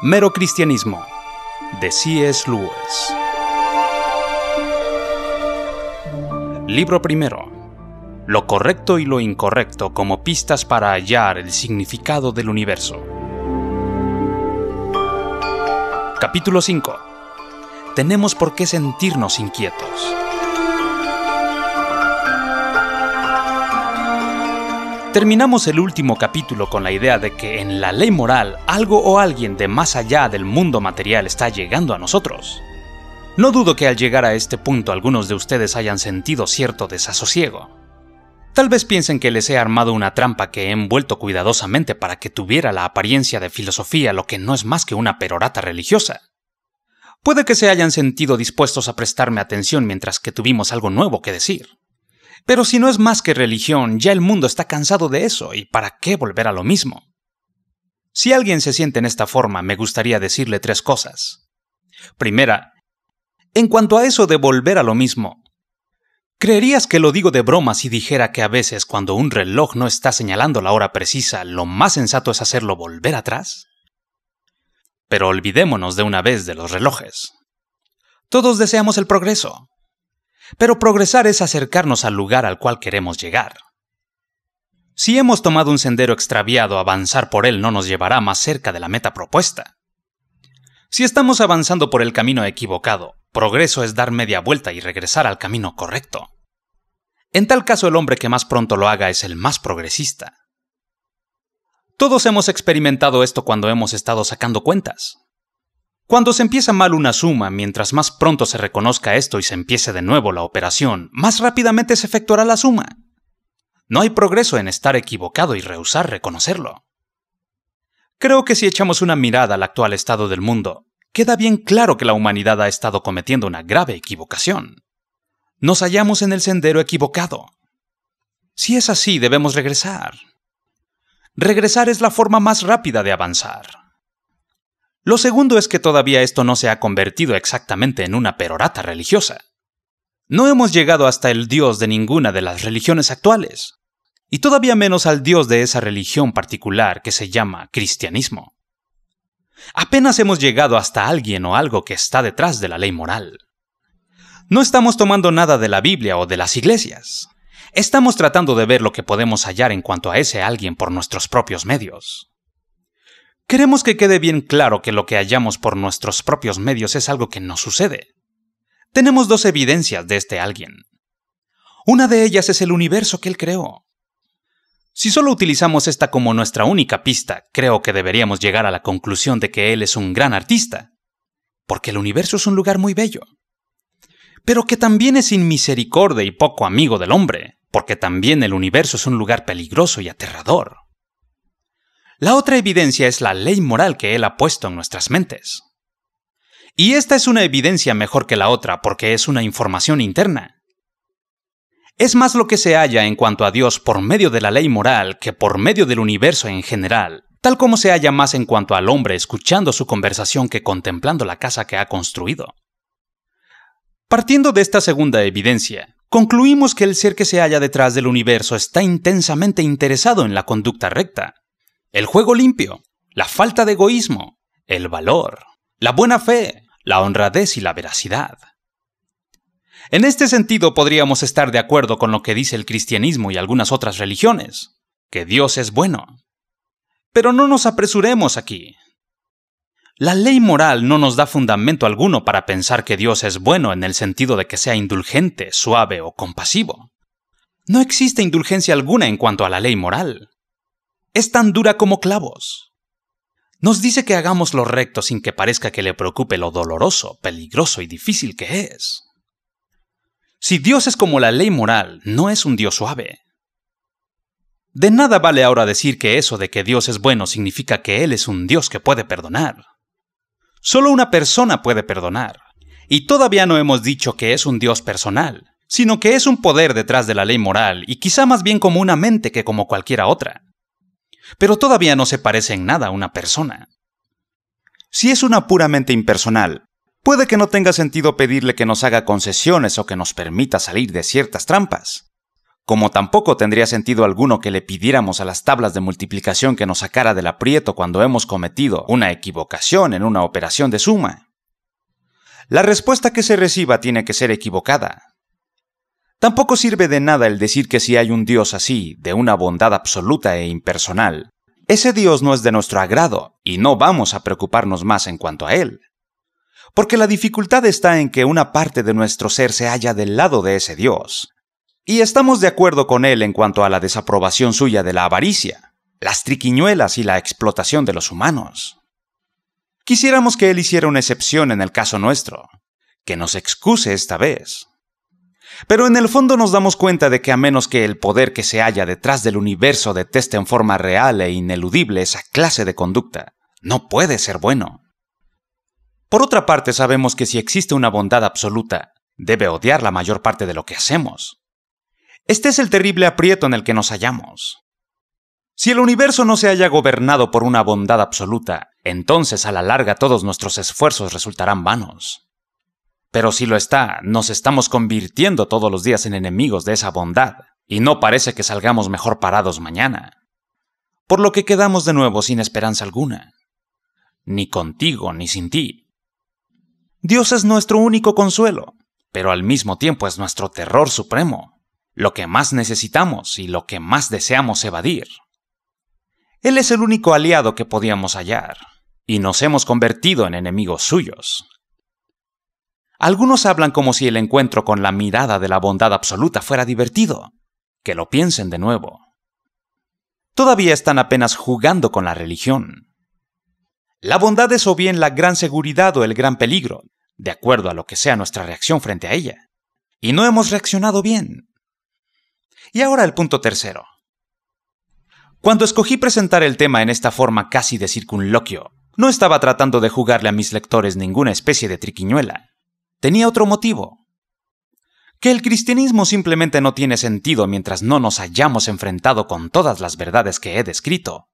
Mero Cristianismo, de C.S. Lewis. Libro primero. Lo correcto y lo incorrecto como pistas para hallar el significado del universo. Capítulo 5. Tenemos por qué sentirnos inquietos. Terminamos el último capítulo con la idea de que en la ley moral algo o alguien de más allá del mundo material está llegando a nosotros. No dudo que al llegar a este punto algunos de ustedes hayan sentido cierto desasosiego. Tal vez piensen que les he armado una trampa que he envuelto cuidadosamente para que tuviera la apariencia de filosofía lo que no es más que una perorata religiosa. Puede que se hayan sentido dispuestos a prestarme atención mientras que tuvimos algo nuevo que decir. Pero si no es más que religión, ya el mundo está cansado de eso, ¿y para qué volver a lo mismo? Si alguien se siente en esta forma, me gustaría decirle tres cosas. Primera, en cuanto a eso de volver a lo mismo, ¿creerías que lo digo de broma si dijera que a veces cuando un reloj no está señalando la hora precisa, lo más sensato es hacerlo volver atrás? Pero olvidémonos de una vez de los relojes. Todos deseamos el progreso, pero progresar es acercarnos al lugar al cual queremos llegar. Si hemos tomado un sendero extraviado, avanzar por él no nos llevará más cerca de la meta propuesta. Si estamos avanzando por el camino equivocado, progreso es dar media vuelta y regresar al camino correcto. En tal caso el hombre que más pronto lo haga es el más progresista. Todos hemos experimentado esto cuando hemos estado sacando cuentas. Cuando se empieza mal una suma, mientras más pronto se reconozca esto y se empiece de nuevo la operación, más rápidamente se efectuará la suma. No hay progreso en estar equivocado y rehusar reconocerlo. Creo que si echamos una mirada al actual estado del mundo, queda bien claro que la humanidad ha estado cometiendo una grave equivocación. Nos hallamos en el sendero equivocado. Si es así, debemos regresar. Regresar es la forma más rápida de avanzar. Lo segundo es que todavía esto no se ha convertido exactamente en una perorata religiosa. No hemos llegado hasta el Dios de ninguna de las religiones actuales, y todavía menos al Dios de esa religión particular que se llama cristianismo. Apenas hemos llegado hasta alguien o algo que está detrás de la ley moral. No estamos tomando nada de la Biblia o de las iglesias. Estamos tratando de ver lo que podemos hallar en cuanto a ese alguien por nuestros propios medios. Queremos que quede bien claro que lo que hallamos por nuestros propios medios es algo que no sucede. Tenemos dos evidencias de este alguien. Una de ellas es el universo que él creó. Si solo utilizamos esta como nuestra única pista, creo que deberíamos llegar a la conclusión de que él es un gran artista, porque el universo es un lugar muy bello. Pero que también es inmisericordia y poco amigo del hombre, porque también el universo es un lugar peligroso y aterrador. La otra evidencia es la ley moral que Él ha puesto en nuestras mentes. Y esta es una evidencia mejor que la otra porque es una información interna. Es más lo que se halla en cuanto a Dios por medio de la ley moral que por medio del universo en general, tal como se halla más en cuanto al hombre escuchando su conversación que contemplando la casa que ha construido. Partiendo de esta segunda evidencia, concluimos que el ser que se halla detrás del universo está intensamente interesado en la conducta recta, el juego limpio, la falta de egoísmo, el valor, la buena fe, la honradez y la veracidad. En este sentido podríamos estar de acuerdo con lo que dice el cristianismo y algunas otras religiones, que Dios es bueno. Pero no nos apresuremos aquí. La ley moral no nos da fundamento alguno para pensar que Dios es bueno en el sentido de que sea indulgente, suave o compasivo. No existe indulgencia alguna en cuanto a la ley moral es tan dura como clavos. Nos dice que hagamos lo recto sin que parezca que le preocupe lo doloroso, peligroso y difícil que es. Si Dios es como la ley moral, no es un Dios suave. De nada vale ahora decir que eso de que Dios es bueno significa que Él es un Dios que puede perdonar. Solo una persona puede perdonar. Y todavía no hemos dicho que es un Dios personal, sino que es un poder detrás de la ley moral y quizá más bien como una mente que como cualquiera otra pero todavía no se parece en nada a una persona. Si es una puramente impersonal, puede que no tenga sentido pedirle que nos haga concesiones o que nos permita salir de ciertas trampas. como tampoco tendría sentido alguno que le pidiéramos a las tablas de multiplicación que nos sacara del aprieto cuando hemos cometido una equivocación en una operación de suma. La respuesta que se reciba tiene que ser equivocada. Tampoco sirve de nada el decir que si hay un Dios así, de una bondad absoluta e impersonal, ese Dios no es de nuestro agrado y no vamos a preocuparnos más en cuanto a Él. Porque la dificultad está en que una parte de nuestro ser se halla del lado de ese Dios, y estamos de acuerdo con él en cuanto a la desaprobación suya de la avaricia, las triquiñuelas y la explotación de los humanos. Quisiéramos que él hiciera una excepción en el caso nuestro, que nos excuse esta vez. Pero en el fondo nos damos cuenta de que a menos que el poder que se halla detrás del universo deteste en forma real e ineludible esa clase de conducta, no puede ser bueno. Por otra parte, sabemos que si existe una bondad absoluta, debe odiar la mayor parte de lo que hacemos. Este es el terrible aprieto en el que nos hallamos. Si el universo no se haya gobernado por una bondad absoluta, entonces a la larga todos nuestros esfuerzos resultarán vanos. Pero si lo está, nos estamos convirtiendo todos los días en enemigos de esa bondad, y no parece que salgamos mejor parados mañana. Por lo que quedamos de nuevo sin esperanza alguna. Ni contigo ni sin ti. Dios es nuestro único consuelo, pero al mismo tiempo es nuestro terror supremo lo que más necesitamos y lo que más deseamos evadir. Él es el único aliado que podíamos hallar, y nos hemos convertido en enemigos suyos. Algunos hablan como si el encuentro con la mirada de la bondad absoluta fuera divertido. Que lo piensen de nuevo. Todavía están apenas jugando con la religión. La bondad es o bien la gran seguridad o el gran peligro, de acuerdo a lo que sea nuestra reacción frente a ella. Y no hemos reaccionado bien. Y ahora el punto tercero. Cuando escogí presentar el tema en esta forma casi de circunloquio, no estaba tratando de jugarle a mis lectores ninguna especie de triquiñuela. Tenía otro motivo. Que el cristianismo simplemente no tiene sentido mientras no nos hayamos enfrentado con todas las verdades que he descrito.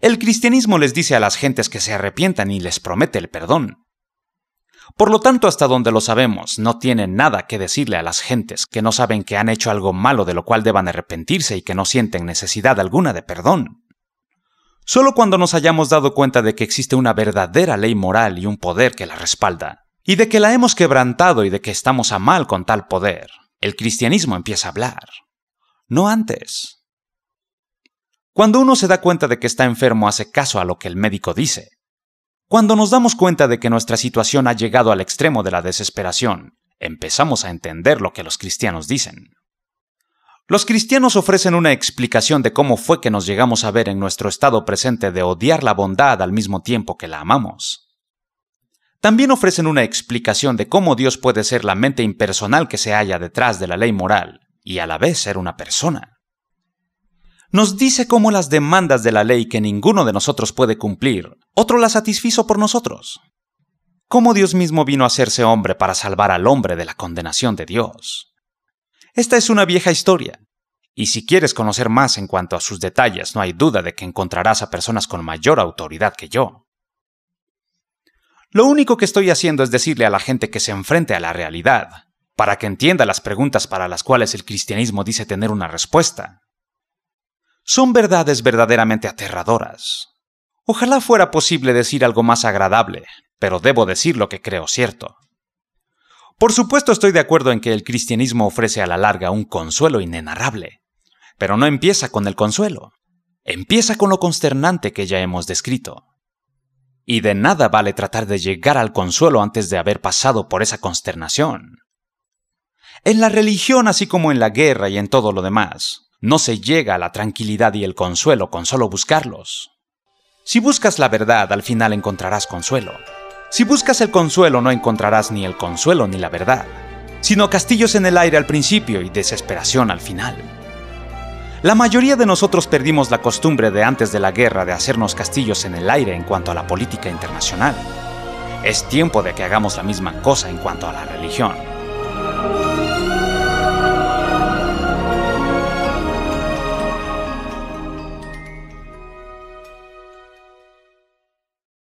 El cristianismo les dice a las gentes que se arrepientan y les promete el perdón, por lo tanto, hasta donde lo sabemos, no tienen nada que decirle a las gentes que no saben que han hecho algo malo de lo cual deban arrepentirse y que no sienten necesidad alguna de perdón. Solo cuando nos hayamos dado cuenta de que existe una verdadera ley moral y un poder que la respalda, y de que la hemos quebrantado y de que estamos a mal con tal poder, el cristianismo empieza a hablar. No antes. Cuando uno se da cuenta de que está enfermo hace caso a lo que el médico dice, cuando nos damos cuenta de que nuestra situación ha llegado al extremo de la desesperación, empezamos a entender lo que los cristianos dicen. Los cristianos ofrecen una explicación de cómo fue que nos llegamos a ver en nuestro estado presente de odiar la bondad al mismo tiempo que la amamos. También ofrecen una explicación de cómo Dios puede ser la mente impersonal que se halla detrás de la ley moral y a la vez ser una persona nos dice cómo las demandas de la ley que ninguno de nosotros puede cumplir, otro las satisfizo por nosotros. Cómo Dios mismo vino a hacerse hombre para salvar al hombre de la condenación de Dios. Esta es una vieja historia, y si quieres conocer más en cuanto a sus detalles, no hay duda de que encontrarás a personas con mayor autoridad que yo. Lo único que estoy haciendo es decirle a la gente que se enfrente a la realidad, para que entienda las preguntas para las cuales el cristianismo dice tener una respuesta, son verdades verdaderamente aterradoras. Ojalá fuera posible decir algo más agradable, pero debo decir lo que creo cierto. Por supuesto estoy de acuerdo en que el cristianismo ofrece a la larga un consuelo inenarrable, pero no empieza con el consuelo, empieza con lo consternante que ya hemos descrito. Y de nada vale tratar de llegar al consuelo antes de haber pasado por esa consternación. En la religión, así como en la guerra y en todo lo demás, no se llega a la tranquilidad y el consuelo con solo buscarlos. Si buscas la verdad, al final encontrarás consuelo. Si buscas el consuelo, no encontrarás ni el consuelo ni la verdad, sino castillos en el aire al principio y desesperación al final. La mayoría de nosotros perdimos la costumbre de antes de la guerra de hacernos castillos en el aire en cuanto a la política internacional. Es tiempo de que hagamos la misma cosa en cuanto a la religión.